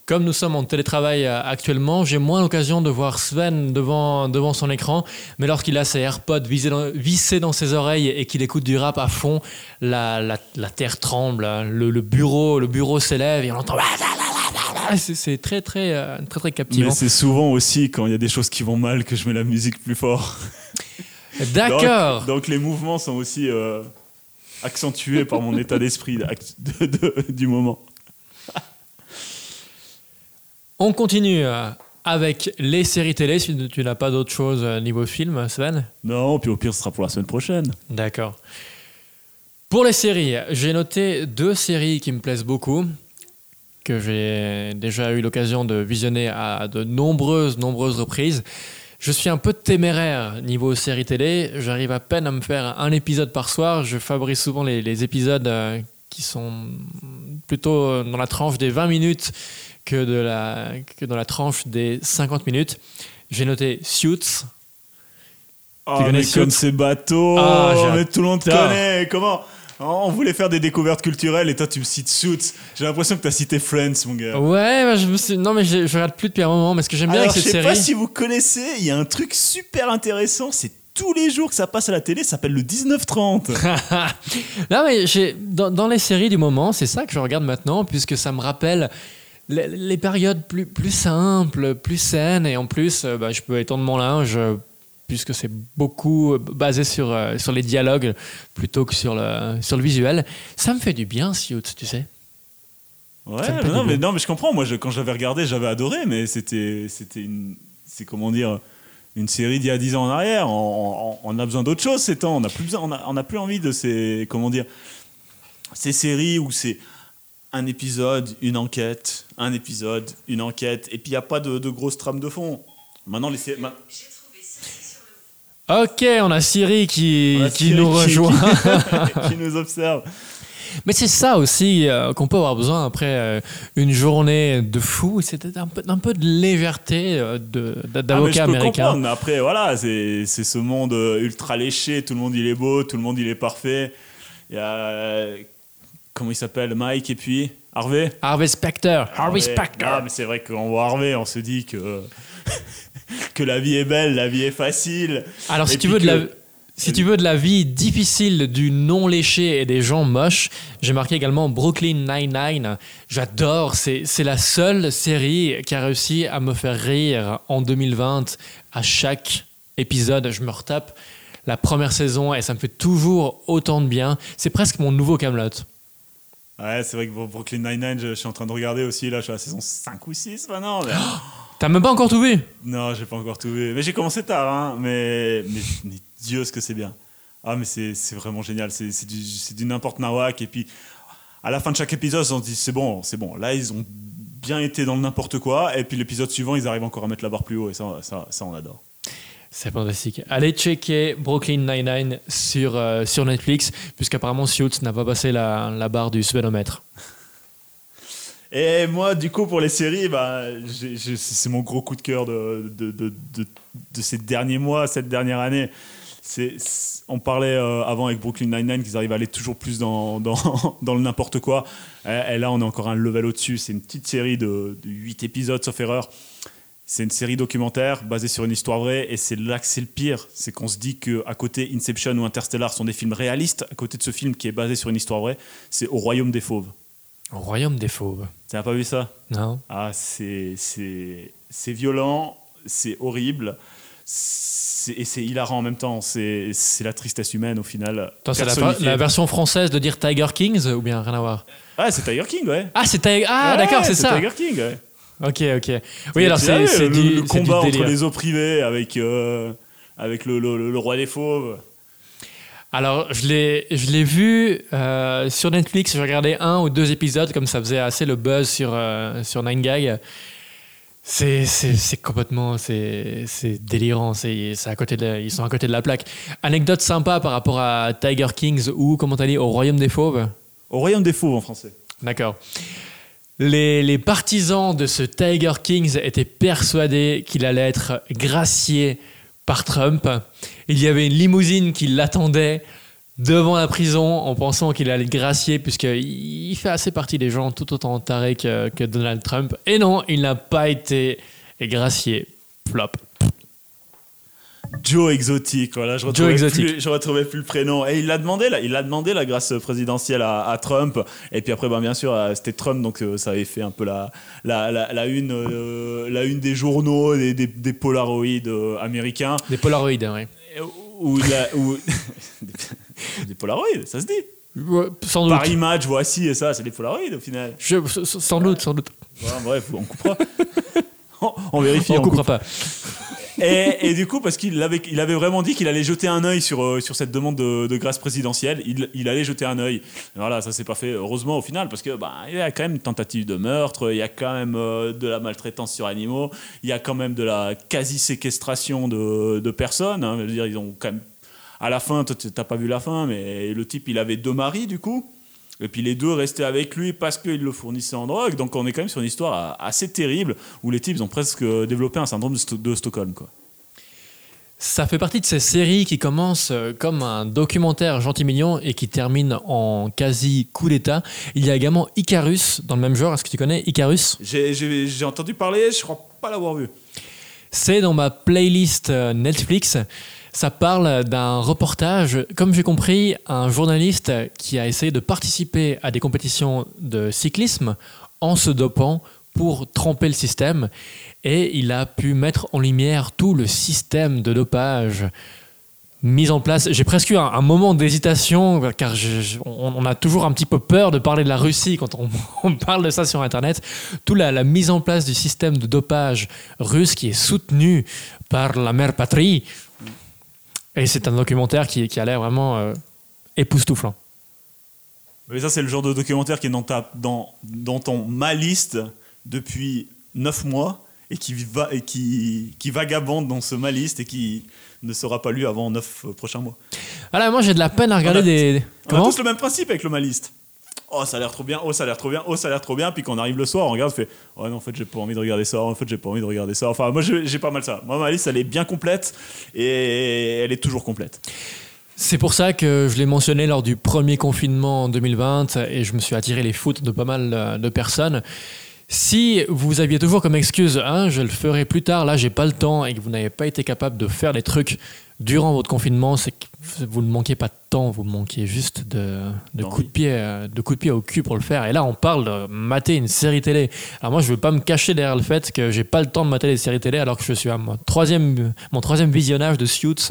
Comme nous sommes en télétravail euh, actuellement, j'ai moins l'occasion de voir Sven devant, devant son écran, mais lorsqu'il a ses AirPods dans- vissés dans ses oreilles et qu'il écoute du rap à fond, la, la, la terre tremble, hein. le, le bureau le bureau s'élève et on entend... C'est c'est très très, euh, très très captivant. Mais c'est souvent aussi quand il y a des choses qui vont mal que je mets la musique plus fort. D'accord. Donc, donc les mouvements sont aussi euh, accentués par mon état d'esprit d'ac- de- de- du moment. On continue euh, avec les séries télé, si tu n'as pas d'autre chose euh, niveau film, Sven Non, puis au pire, ce sera pour la semaine prochaine. D'accord. Pour les séries, j'ai noté deux séries qui me plaisent beaucoup, que j'ai déjà eu l'occasion de visionner à de nombreuses, nombreuses reprises. Je suis un peu téméraire niveau série télé. J'arrive à peine à me faire un épisode par soir. Je favorise souvent les, les épisodes euh, qui sont plutôt dans la tranche des 20 minutes que, de la, que dans la tranche des 50 minutes. J'ai noté Suits, Oh, connais mais Suits comme ces bateaux, Ah, mais tout le monde connaît. Comment On voulait faire des découvertes culturelles et toi tu me cites Suits. J'ai l'impression que tu as cité Friends, mon gars. Ouais, bah, je me suis... non mais je, je regarde plus depuis un moment, mais ce que j'aime bien avec je cette sais pas série, si vous connaissez, il y a un truc super intéressant, c'est tous les jours que ça passe à la télé, ça s'appelle le 1930. non mais dans, dans les séries du moment, c'est ça que je regarde maintenant, puisque ça me rappelle les, les périodes plus plus simples, plus saines, et en plus, euh, bah, je peux étendre mon linge. euh, Puisque c'est beaucoup euh, basé sur, euh, sur les dialogues plutôt que sur le, sur le visuel. Ça me fait du bien, Suits, tu sais. Ouais, non, mais, bien. non, mais je comprends. Moi, je- quand j'avais regardé, j'avais adoré, mais c'était, c'était une, c'est comment dire, une série d'il y a 10 ans en arrière. On, on- on a besoin d'autre chose ces temps. On n'a plus besoin, on a, on a plus envie de ces, comment dire, ces séries où c'est un épisode, une enquête, un épisode, une enquête, et puis il n'y a pas de, de grosse trame de fond. Maintenant, les sé- ma- Ok, on a Siri qui, a qui Siri nous rejoint. qui, qui nous observe. Mais c'est ça aussi euh, qu'on peut avoir besoin après euh, une journée de fou, c'était un peu, un peu de légèreté euh, Ah, d'avocat américain. mais après, voilà, c'est c'est ce monde euh, ultra léché, tout le monde il est beau, tout le monde il est parfait. Il y a. Comment il s'appelle Mike et puis Harvey? Harvey Specter, Harvey Specter. Ah, mais c'est vrai que quand on voit Harvey, on se dit que. que la vie est belle, la vie est facile. Alors si tu veux de la si tu veux de la vie difficile, du non léché et des gens moches, j'ai marqué également Brooklyn Nine-Nine. J'adore, c'est c'est la seule série qui a réussi à me faire rire en 2020 à chaque épisode. Je me retape la première saison et ça me fait toujours autant de bien. C'est presque mon nouveau Camelot. Ouais, c'est vrai que pour Brooklyn Nine-Nine, je, je suis en train de regarder aussi, là, je suis à la saison 5 ou 6 maintenant. mais- T'as même pas encore tout vu? Non, j'ai pas encore tout vu. Mais j'ai commencé tard, hein. Mais, mais, mais Dieu, ce que c'est bien. Ah, mais c'est c'est vraiment génial. C'est c'est du, du n'importe nawak. Et puis, à la fin de chaque épisode, on se dit c'est bon, c'est bon. Là, ils ont bien été dans le n'importe quoi. Et puis, l'épisode suivant, ils arrivent encore à mettre la barre plus haut. Et ça, ça, ça on adore. C'est fantastique. Allez checker Brooklyn Nine-Nine sur, euh, sur Netflix, puisqu'apparemment Suits n'a pas passé la, la barre du speedomètre. Et moi, du coup, pour les séries, bah, c'est mon gros coup de cœur de, de, de, de- ces derniers mois, cette dernière année. C'est, on parlait euh, avant avec Brooklyn Nine-Nine qu'ils arrivent à aller toujours plus dans, dans, dans le n'importe quoi. Et, et là, on est encore un level au-dessus. C'est une petite série de 8 épisodes, sauf erreur. C'est une série documentaire basée sur une histoire vraie. Et c'est là que c'est le pire. C'est qu'on se dit qu'à côté, Inception ou Interstellar sont des films réalistes. À côté de ce film qui est basé sur une histoire vraie, c'est Au Royaume des Fauves. Au royaume des fauves. Tu n'as pas vu ça? Non ah, c'est, c'est, violent, c'est horrible, et c'est hilarant en même temps. C'est, la tristesse humaine au final. C'est la, version française de dire Tiger Kings ou bien rien à voir? Ah, c'est Tiger King, ouais. Ah, c'est Tiger. Ah, Ouais, d'accord, c'est ça. Tiger King, ouais. Ok, ok. Oui, alors c'est c'est le, du, le c'est du combat entre délire. les eaux privées avec, euh, avec le, le- le roi des fauves. Alors, je l'ai, je l'ai vu euh, sur Netflix. J'ai regardé un ou deux épisodes, comme ça faisait assez le buzz sur, euh, sur 9gag. C'est, c'est, c'est complètement c'est, c'est délirant. C'est, c'est à côté de, ils sont à côté de la plaque. Anecdote sympa par rapport à Tiger Kings ou, comment t'as dit, au Royaume des Fauves? Au royaume des fauves en français. D'accord. Les, partisans de ce Tiger Kings étaient persuadés qu'il allait être gracié par Trump. Il y avait une limousine qui l'attendait devant la prison en pensant qu'il allait être gracié puisqu'il il fait assez partie des gens tout autant tarés que, que Donald Trump. Et non, il n'a pas été gracié. Flop. Joe Exotic, voilà, je retrouvais, Exotic. Plus, je retrouvais plus le prénom. Et il l'a demandé, là, il a demandé la grâce présidentielle à, à Trump. Et puis après, ben, bien sûr, euh, c'était Trump, donc euh, ça avait fait un peu la, la, la, la une, euh, la une des journaux, des, des, des Polaroids euh, américains. Des Polaroids, oui. La- où- des Polaroids, ça se dit. Ouais, Sans doute. Par image, voici, et ça, c'est des Polaroids au final. Je- sans doute, sans doute. Bref, on coupera. on, on vérifie. On on coupera pas. Et, du coup, parce qu'il avait, vraiment dit qu'il allait jeter un œil sur, euh, sur cette demande de, grâce présidentielle, il, allait jeter un œil. Voilà, ça s'est pas fait heureusement au final, parce que bah, il y a quand même une tentative de meurtre, il y a quand même euh, de la maltraitance sur animaux, il y a quand même de la quasi-séquestration de, personnes. hein. Je veux dire, ils ont quand même. À la fin, t'as pas vu la fin, mais le type, il avait deux maris du coup. Et puis les deux restaient avec lui parce qu'ils le fournissaient en drogue. Donc on est quand même sur une histoire a- assez terrible où les types ont presque développé un syndrome de, Sto- de Stockholm. Quoi. Ça fait partie de ces séries qui commencent euh, comme un documentaire gentil mignon et qui terminent en quasi coup d'état. Il y a également Icarus dans le même genre. Est-ce que tu connais Icarus? J'ai- entendu parler, je crois pas l'avoir vu. C'est dans ma playlist euh, Netflix. Ça parle d'un reportage, comme j'ai compris, un journaliste qui a essayé de participer à des compétitions de cyclisme en se dopant pour tromper le système. Et il a pu mettre en lumière tout le système de dopage mis en place. J'ai presque eu un, moment d'hésitation, car on, a toujours un petit peu peur de parler de la Russie quand on, parle de ça sur Internet. Toute la, la mise en place du système de dopage russe qui est soutenu par la mère patrie. Et c'est un documentaire qui, qui a l'air vraiment euh, époustouflant. Mais ça, c'est le genre de documentaire qui est dans, ta, dans, dans ton ma liste depuis 9 mois et qui, va, et qui, qui vagabonde dans ce ma liste et qui ne sera pas lu avant 9 prochains mois. Voilà, moi j'ai de la peine à regarder On a- des. On a Comment? tous le même principe avec le ma liste. Oh, ça a l'air trop bien, oh, ça a l'air trop bien, oh, ça a l'air trop bien. Puis quand on arrive le soir, on regarde, on fait Oh non, en fait, j'ai pas envie de regarder ça, en fait, j'ai pas envie de regarder ça. Enfin, moi, j'ai pas mal ça. Moi, ma liste, elle est bien complète et elle est toujours complète. C'est pour ça que je l'ai mentionné lors du premier confinement en 2020 et je me suis attiré les foutes de pas mal de personnes. Si vous aviez toujours comme excuse, hein, je le ferai plus tard, là j'ai pas le temps et que vous n'avez pas été capable de faire des trucs durant votre confinement, c'est que vous ne manquez pas de temps, vous manquez juste de, de coups de pied, euh, de coups de pied au cul pour le faire. Et là on parle de mater une série télé. Alors moi je veux pas me cacher derrière le fait que j'ai pas le temps de mater des séries télé alors que je suis à mon troisième, mon troisième visionnage de Suits.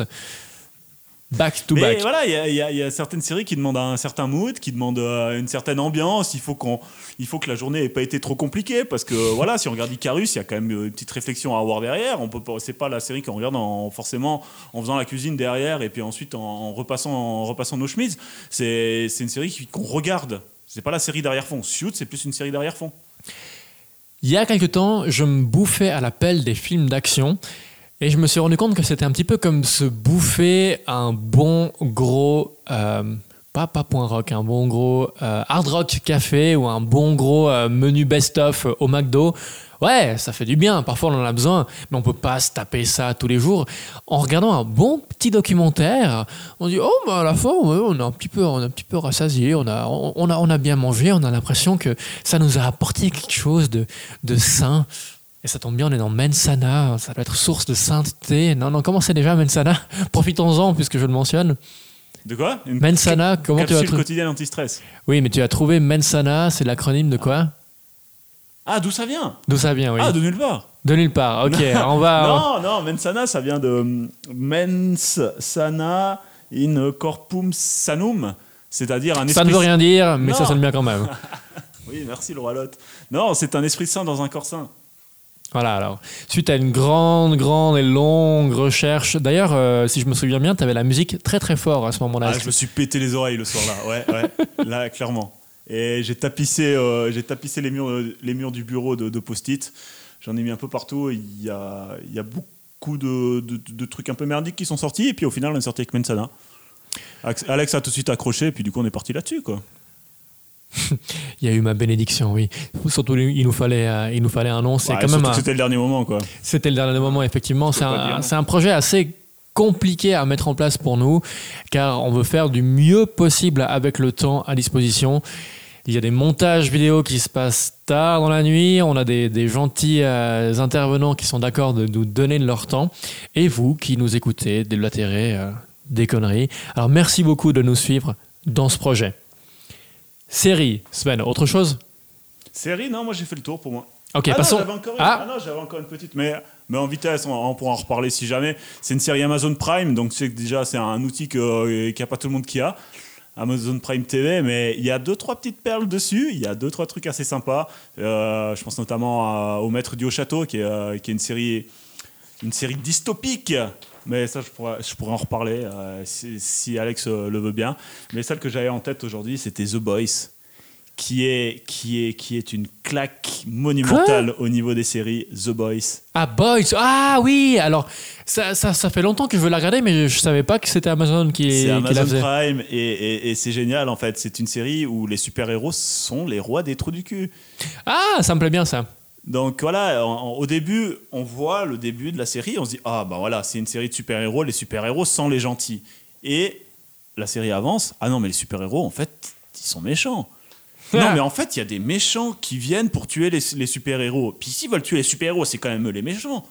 Back to Mais back. voilà, il y a, y y certaines séries qui demandent un certain mood, qui demandent euh, une certaine ambiance. Il faut, qu'on, il faut que la journée n'ait pas été trop compliquée parce que voilà, si on regarde Icarus, il y a quand même une petite réflexion à avoir derrière. On peut pas, c'est pas la série qu'on regarde en, forcément en faisant la cuisine derrière et puis ensuite en, en repassant, en repassant nos chemises. C'est, c'est une série qu'on regarde. C'est pas la série d'arrière-fond. Suits, c'est plus une série d'arrière-fond. Il y a quelque temps, je me bouffais à l'appel des films d'action Et je me suis rendu compte que c'était un petit peu comme se bouffer un bon gros, euh, pas, pas point rock, un bon gros euh, hard rock café ou un bon gros euh, menu best-of au McDo. Ouais, ça fait du bien, parfois on en a besoin, mais on peut pas se taper ça tous les jours. En regardant un bon petit documentaire, on dit oh bah à la fin on est un petit peu, on est un petit peu rassasié, on a, on, a, on a bien mangé, on a l'impression que ça nous a apporté quelque chose de, de sain. Et ça tombe bien, on est dans Mensana, ça doit être source de sainteté. Non, non, comment c'est déjà Mensana? Profitons-en puisque je le mentionne. De quoi? Une Mensana, comment tu as trouvé quotidienne anti-stress. Oui, mais tu as trouvé Mensana, c'est l'acronyme de quoi? Ah, d'où ça vient? D'où ça vient, oui. Ah, de nulle part. De nulle part, ok, on va... Non, non, mensana, ça vient de hum, mens sana in corpum sanum, c'est-à-dire un esprit. Ça ne veut rien dire, mais Non. ça sonne bien quand même. Oui, merci le roi Lot. Non, c'est un esprit sain dans un corps sain. Voilà, alors, suite à une grande, grande et longue recherche, d'ailleurs, euh, si je me souviens bien, tu avais la musique très très fort à ce moment-là. Ah, je me suis pété les oreilles le soir-là, ouais, ouais, là, clairement. Et j'ai tapissé, euh, j'ai tapissé les murs, les murs du bureau de, de post-it. J'en ai mis un peu partout. Il y a, il y a beaucoup de, de- de trucs un peu merdiques qui sont sortis. Et puis au final, on est sorti avec Mensana. Alex Alex a tout de suite accroché. Et puis du coup, on est parti là-dessus, quoi. Il y a eu ma bénédiction, oui. Surtout, il nous fallait, euh, il nous fallait un nom. C'est Ouais, quand même un- C'était le dernier moment, quoi. C'était le dernier moment, effectivement. C'est un, projet assez compliqué à mettre en place pour nous, car on veut faire du mieux possible avec le temps à disposition. Il y a des montages vidéo qui se passent tard dans la nuit, on a des, des gentils euh, intervenants qui sont d'accord de nous donner de leur temps, et vous qui nous écoutez, déblatérer euh, des conneries. Alors merci beaucoup de nous suivre dans ce projet. Série, Sven, autre chose Série, non, moi j'ai fait le tour pour moi. Ok, ah passons. Non, j'avais encore une. Ah. Ah non, j'avais encore une petite, mais, mais en vitesse, on, on pourra en reparler si jamais. C'est une série Amazon Prime, donc c'est déjà c'est un outil que- qu'il n'y a pas tout le monde qui a. Amazon Prime TV, mais il y a deux trois petites perles dessus. Il y a deux trois trucs assez sympas. Euh, je pense notamment à- au Maître du Haut Château, qui est, euh, qui est une série une série dystopique. Mais ça, je pourrais, je pourrais en reparler euh, si, si Alex euh, le veut bien. Mais celle que j'avais en tête aujourd'hui, c'était The Boys, qui est, qui, est, qui est une claque monumentale au niveau des séries The Boys. Ah, Boys Ah oui Alors, ça, ça, ça fait longtemps que je veux la regarder, mais je savais pas que c'était Amazon qui, la Amazon faisait. Prime et, et- et c'est génial en fait. C'est une série où les super-héros sont les rois des trous du cul. Ah, ça me plaît bien ça. Donc voilà, au début, on voit le début de la série, on se dit ah bah voilà, c'est une série de super-héros, les super-héros sont les gentils. Et la série avance, ah non mais les super-héros en fait, ils sont méchants. non mais en fait, il y a des méchants qui viennent pour tuer les, les super-héros. Puis s'ils veulent tuer les super-héros, c'est quand même eux les méchants.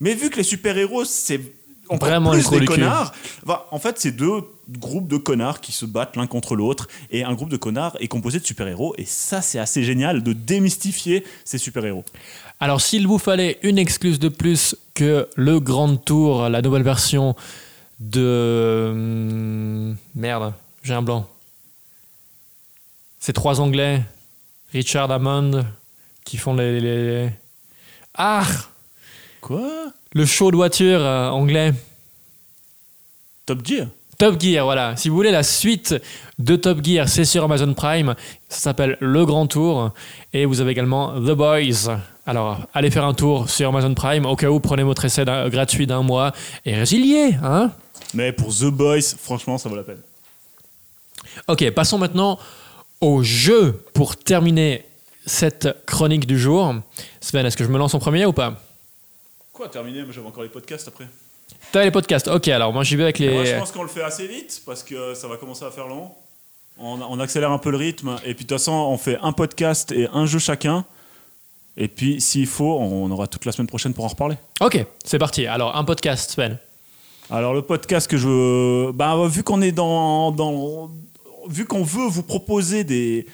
Mais vu que les super-héros, c'est encore Vraiment plus des connards, en fait, c'est deux groupes de connards qui se battent l'un contre l'autre. Et un groupe de connards est composé de super-héros. Et ça, c'est assez génial de démystifier ces super-héros. Alors, s'il vous fallait une excuse de plus que le Grand Tour, la nouvelle version de. hum, Merde, j'ai un blanc. Ces trois Anglais, Richard Hammond, qui font les. les- Ah Quoi? Le show de voiture euh, anglais. Top Gear? Top Gear, voilà. Si vous voulez la suite de Top Gear, c'est sur Amazon Prime. Ça s'appelle Le Grand Tour. Et vous avez également The Boys. Alors, allez faire un tour sur Amazon Prime. Au cas où, prenez votre essai gratuit d'un mois et résiliez. Hein Mais pour The Boys, franchement, ça vaut la peine. ok, passons maintenant au jeu pour terminer cette chronique du jour. Sven, est-ce que je me lance en premier ou pas? Quoi, terminé Moi, j'avais encore les podcasts après. T'as les podcasts. Ok, alors moi j'y vais avec les. Moi, je pense qu'on le fait assez vite parce que ça va commencer à faire long. On, on accélère un peu le rythme. Et puis, de toute façon, on fait un podcast et un jeu chacun. Et puis, s'il faut, on aura toute la semaine prochaine pour en reparler. Ok, c'est parti. Alors, un podcast, Sven. Alors le podcast que je, bah, vu qu'on est dans, dans vu qu'on veut vous proposer des,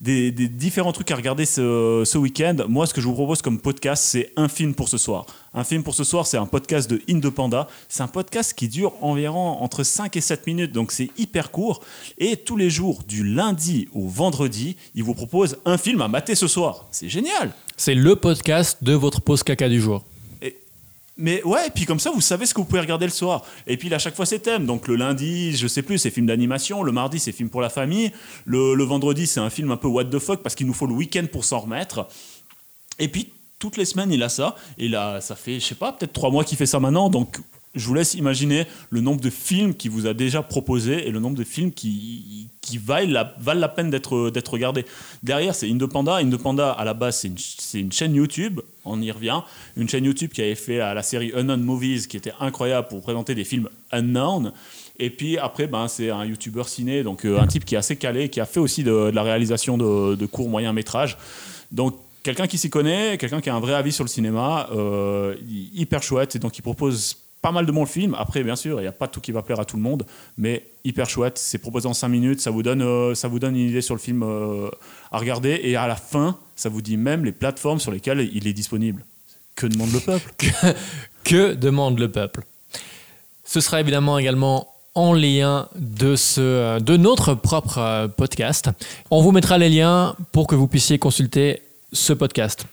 des, différents trucs à regarder ce, week-end, moi ce que je vous propose comme podcast c'est un film pour ce soir. Un film pour ce soir c'est un podcast de Indepanda. C'est un podcast qui dure environ entre 5 et 7 minutes donc c'est hyper court et tous les jours du lundi au vendredi il vous propose un film à mater ce soir. C'est génial. C'est le podcast de votre pause caca du jour. Mais ouais, et puis comme ça, vous savez ce que vous pouvez regarder le soir. Et puis à chaque fois, c'est thème. Donc le lundi, je sais plus, c'est film d'animation. Le mardi, c'est film pour la famille. Le, le vendredi, c'est un film un peu what the fuck parce qu'il nous faut le week-end pour s'en remettre. Et puis toutes les semaines, il a ça. Et là, ça fait, je sais pas, peut-être trois mois qu'il fait ça maintenant. Donc, je vous laisse imaginer le nombre de films qu'il vous a déjà proposé et le nombre de films qui, qui valent, la, valent la peine d'être, regardés. Derrière, c'est Indepanda. Indepanda, à la base, c'est une, une chaîne YouTube, on y revient. Une chaîne YouTube qui avait fait la série Unknown Movies, qui était incroyable pour présenter des films unknown. Et puis après, ben, c'est un YouTuber ciné, donc euh, un type qui est assez calé, qui a fait aussi de, de la réalisation de, de courts moyens métrages. Donc quelqu'un qui s'y connaît, quelqu'un qui a un vrai avis sur le cinéma, euh, hyper chouette, et donc il propose pas mal de bons films. Après, bien sûr, il n'y a pas tout qui va plaire à tout le monde, mais hyper chouette. C'est proposé en 5 minutes, ça vous donne, euh, ça vous donne une idée sur le film euh, à regarder, et à la fin, ça vous dit même les plateformes sur lesquelles il est disponible. Que demande le peuple? Que demande le peuple? Ce sera évidemment également en lien de, ce, de notre propre euh, podcast. On vous mettra les liens pour que vous puissiez consulter ce podcast.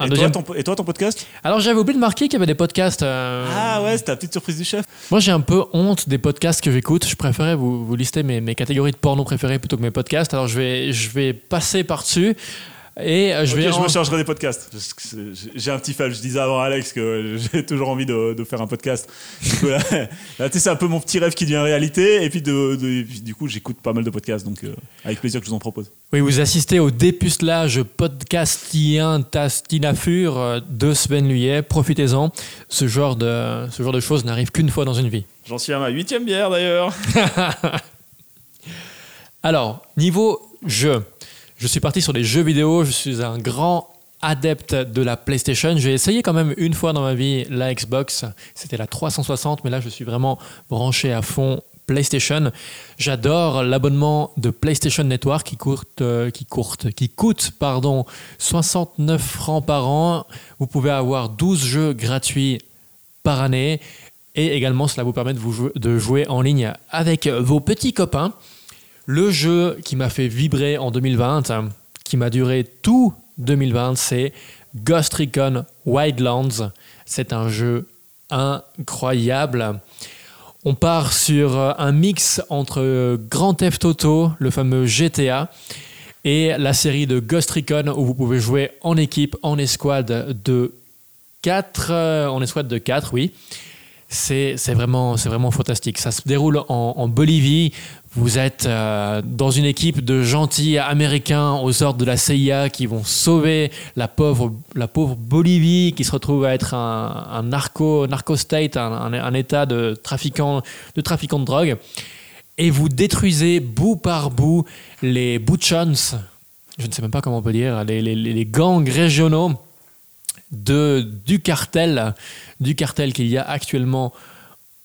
Un et, deuxième- toi, ton, et toi, ton podcast Alors j'avais oublié de marquer qu'il y avait des podcasts. euh, Ah ouais, c'était la petite surprise du chef. Moi j'ai un peu honte des podcasts que j'écoute. Je préférais vous, vous lister mes, mes catégories de porno préférées plutôt que mes podcasts. Alors je vais, je vais passer par-dessus et euh, je vais... je en- me chargerai des podcasts. J'ai un petit faible. Je disais avant à Alex que j'ai toujours envie de, de faire un podcast. Du coup, là, là, tu sais, c'est un peu mon petit rêve qui devient réalité. Et puis, de, de- et puis, du coup, j'écoute pas mal de podcasts. Donc, euh, avec plaisir que je vous en propose. Oui, vous assistez au dépucelage podcastien tastinafur euh, de Sven Luyet. Profitez-en. Ce genre de, ce genre de choses n'arrive qu'une fois dans une vie. J'en suis à ma huitième bière d'ailleurs. Alors, niveau jeu, je suis parti sur les jeux vidéo. Je suis un grand adepte de la PlayStation. J'ai essayé quand même une fois dans ma vie la Xbox. C'était la 360, mais là, je suis vraiment branché à fond PlayStation. J'adore l'abonnement de PlayStation Network qui coûte, euh, qui coûte, pardon, 69 francs par an. Vous pouvez avoir 12 jeux gratuits par année. Et également, cela vous permet de jouer en ligne avec vos petits copains. Le jeu qui m'a fait vibrer en 2020, hein, qui m'a duré tout 2020, c'est Ghost Recon Wildlands. C'est un jeu incroyable. On part sur euh, un mix entre euh, Grand Theft Auto, le fameux GTA, et la série de Ghost Recon où vous pouvez jouer en équipe, en escouade de 4, en escouade de 4, oui. C'est vraiment, vraiment fantastique. Ça se déroule en, Bolivie. Vous êtes euh, dans une équipe de gentils américains aux ordres de la CIA qui vont sauver la pauvre, Bolivie qui se retrouve à être un, narco, narco state, un, état de trafiquants de, trafiquants de drogue. Et vous détruisez bout par bout les butchons, je ne sais même pas comment on peut dire, les gangs régionaux de, du cartel, du cartel qu'il y a actuellement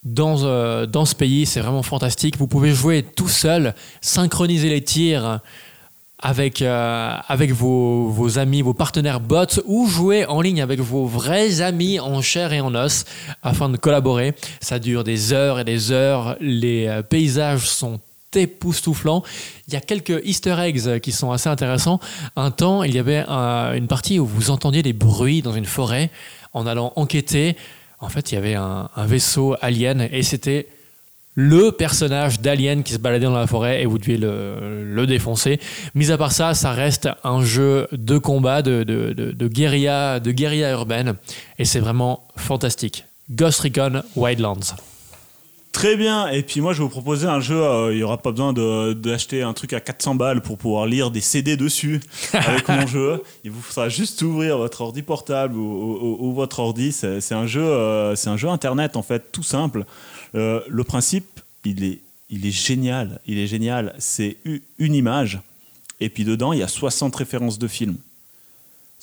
dans, euh, dans ce pays. C'est vraiment fantastique. Vous pouvez jouer tout seul, synchroniser les tirs avec, euh, avec vos, vos amis, vos partenaires bots ou jouer en ligne avec vos vrais amis en chair et en os afin de collaborer. Ça dure des heures et des heures. Les euh, paysages sont époustouflants. Il y a quelques easter eggs qui sont assez intéressants. Un temps, il y avait une partie où vous entendiez des bruits dans une forêt en allant enquêter. En fait, il y avait un, vaisseau alien et c'était le personnage d'Alien qui se baladait dans la forêt et vous deviez le, défoncer. Mis à part ça, ça reste un jeu de combat, de, de guérilla, de guérilla urbaine et c'est vraiment fantastique. Ghost Recon Wildlands. Très bien. Et puis moi, je vais vous proposer un jeu. euh, il n'y aura pas besoin d'acheter un truc à 400 balles pour pouvoir lire des CD dessus avec mon jeu. Il vous faudra juste ouvrir votre ordi portable ou, ou- ou votre ordi. C'est un jeu, euh, c'est un jeu internet en fait, tout simple. Euh, le principe, il est, il est génial. Il est génial. C'est une image et puis dedans, il y a 60 références de films.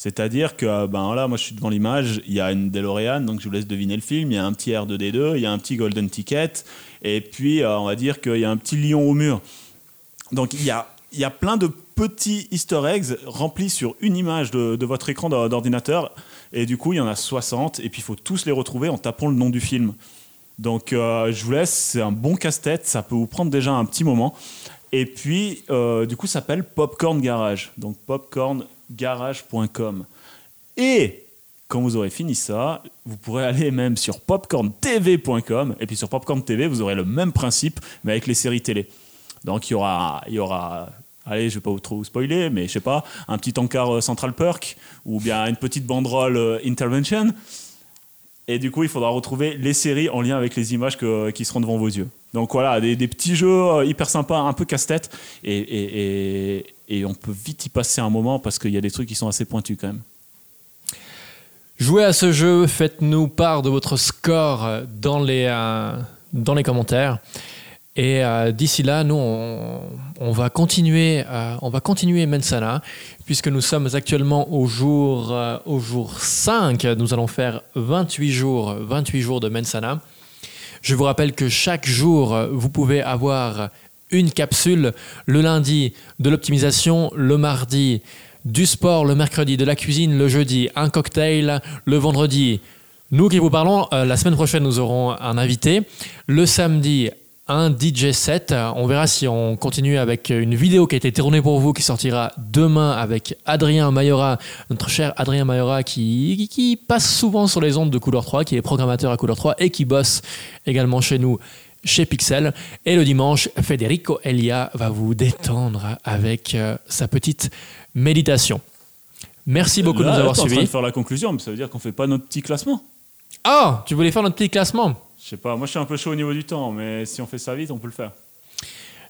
C'est-à-dire que, euh, ben là, moi je suis devant l'image, il y a une DeLorean, donc je vous laisse deviner le film, il y a un petit R2D2, il y a un petit Golden Ticket, et puis euh, on va dire qu'il y a un petit lion au mur. Donc il y a, il y a plein de petits easter eggs remplis sur une image de, votre écran d'or- d'ordinateur, et du coup il y en a 60, et puis il faut tous les retrouver en tapant le nom du film. Donc euh, je vous laisse, c'est un bon casse-tête, ça peut vous prendre déjà un petit moment. Et puis, du coup, ça s'appelle Popcorn Garage. Donc, popcorngarage.com. Et quand vous aurez fini ça, vous pourrez aller même sur popcorntv.com. Et puis sur Popcorn TV, vous aurez le même principe, mais avec les séries télé. Donc, il y aura, il y aura allez, je vais pas vous trop spoiler, mais je sais pas, un petit encart euh, Central Perk ou bien une petite banderole euh, Intervention. Et du coup, il faudra retrouver les séries en lien avec les images qui seront devant vos yeux. Donc voilà, des, des petits jeux euh, hyper sympas, un peu casse-tête. Et, et- et- et on peut vite y passer un moment parce qu'il y a des trucs qui sont assez pointus quand même. Jouez à ce jeu, faites-nous part de votre score dans les, euh, dans les commentaires. Et euh, d'ici là, nous, on, va continuer, euh, on va continuer Mensana, puisque nous sommes actuellement au jour, euh, au jour 5. Nous allons faire 28 jours, 28 jours de Mensana. Je vous rappelle que chaque jour, vous pouvez avoir une capsule. Le lundi, de l'optimisation. Le mardi, du sport. Le mercredi, de la cuisine. Le jeudi, un cocktail. Le vendredi, nous qui vous parlons, euh, la semaine prochaine, nous aurons un invité. Le samedi, un DJ set. On verra si on continue avec une vidéo qui a été tournée pour vous, qui sortira demain avec Adrien Mayora, notre cher Adrien Mayora, qui passe souvent sur les ondes de Couleur 3, qui est programmateur à Couleur 3 et qui bosse également chez nous, chez Pixel. Et le dimanche, Federico Elia va vous détendre avec euh, sa petite méditation. Merci beaucoup de nous avoir t'es en train suivis. de faire la conclusion, mais ça veut dire qu'on fait pas notre petit classement. Ah, tu voulais faire notre petit classement? Je sais pas, moi je suis un peu chaud au niveau du temps, mais si on fait ça vite, on peut le faire.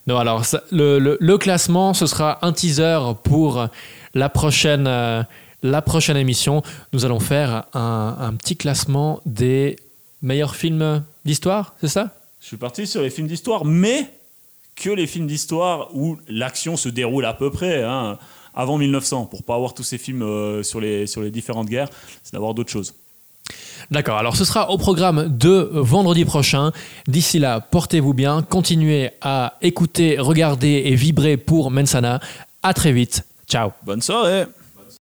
Non, alors ça- le, le- le classement, ce sera un teaser pour la prochaine, euh, la prochaine émission. Nous allons faire un, un petit classement des meilleurs films d'histoire, c'est ça? Je suis parti sur les films d'histoire, mais que les films d'histoire où l'action se déroule à peu près hein, avant 1900, pour pas avoir tous ces films euh, sur, les, sur les différentes guerres, c'est d'avoir d'autres choses. D'accord, alors ce sera au programme de vendredi prochain. D'ici là, portez-vous bien, continuez à écouter, regarder et vibrer pour Mensana. À très vite. Ciao Bonne soirée